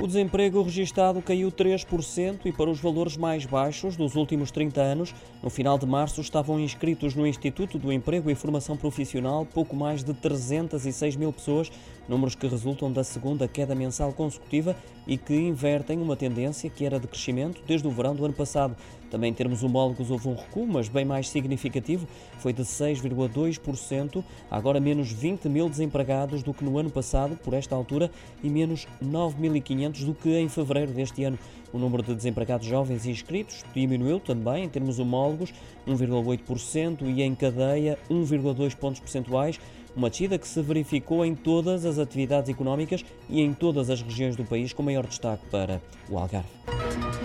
O desemprego registado caiu 3% e para os valores mais baixos dos últimos 30 anos. No final de março estavam inscritos no Instituto do Emprego e Formação Profissional pouco mais de 306 mil pessoas, números que resultam da segunda queda mensal consecutiva e que invertem uma tendência que era de crescimento desde o verão do ano passado. Também em termos homólogos houve um recuo, mas bem mais significativo, foi de 6,2%, agora menos 20 mil desempregados do que no ano passado, por esta altura, e menos 9.500 do que em fevereiro deste ano. O número de desempregados jovens inscritos diminuiu também, em termos homólogos, 1,8% e em cadeia 1,2 pontos percentuais, uma descida que se verificou em todas as atividades económicas e em todas as regiões do país, com maior destaque para o Algarve.